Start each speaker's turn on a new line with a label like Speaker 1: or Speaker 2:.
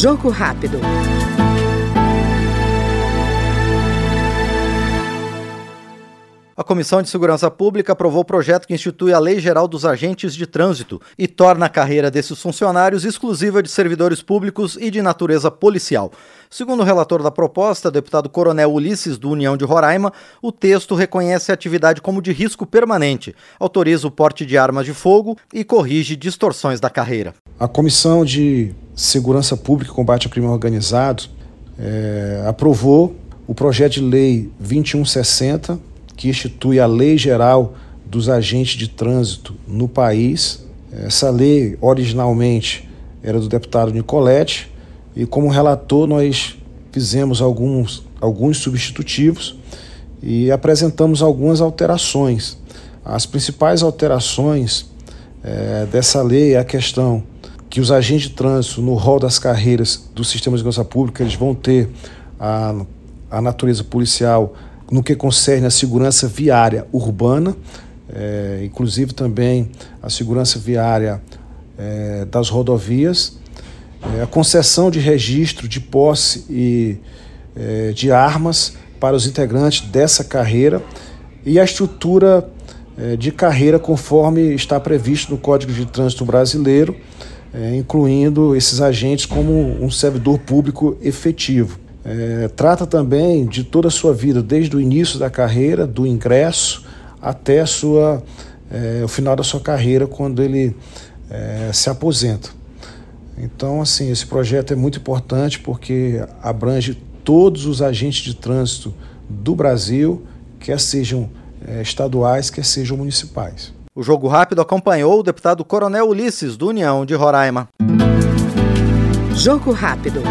Speaker 1: Jogo rápido.
Speaker 2: A Comissão de Segurança Pública aprovou o projeto que institui a Lei Geral dos Agentes de Trânsito e torna a carreira desses funcionários exclusiva de servidores públicos e de natureza policial. Segundo o relator da proposta, deputado Coronel Ulisses, do União de Roraima, o texto reconhece a atividade como de risco permanente, autoriza o porte de armas de fogo e corrige distorções da carreira.
Speaker 3: A Comissão de Segurança Pública e Combate ao Crime Organizado é, aprovou o projeto de lei 2160 que institui a Lei Geral dos Agentes de Trânsito no país. Essa lei, originalmente, era do deputado Nicolete, e como relator, nós fizemos alguns, alguns substitutivos e apresentamos algumas alterações. As principais alterações é, dessa lei é a questão que os agentes de trânsito, no rol das carreiras do sistema de segurança pública, eles vão ter a, a natureza policial no que concerne a segurança viária urbana, é, inclusive também a segurança viária é, das rodovias, é, a concessão de registro de posse e de armas para os integrantes dessa carreira e a estrutura de carreira conforme está previsto no Código de Trânsito Brasileiro, é, incluindo esses agentes como um servidor público efetivo. É, trata também de toda a sua vida, desde o início da carreira, do ingresso, até sua, é, o final da sua carreira, quando ele é, se aposenta. Então, assim, esse projeto é muito importante porque abrange todos os agentes de trânsito do Brasil, quer sejam é, estaduais, quer sejam municipais.
Speaker 2: O Jogo Rápido acompanhou o deputado Coronel Ulisses, do União de Roraima.
Speaker 1: Jogo Rápido.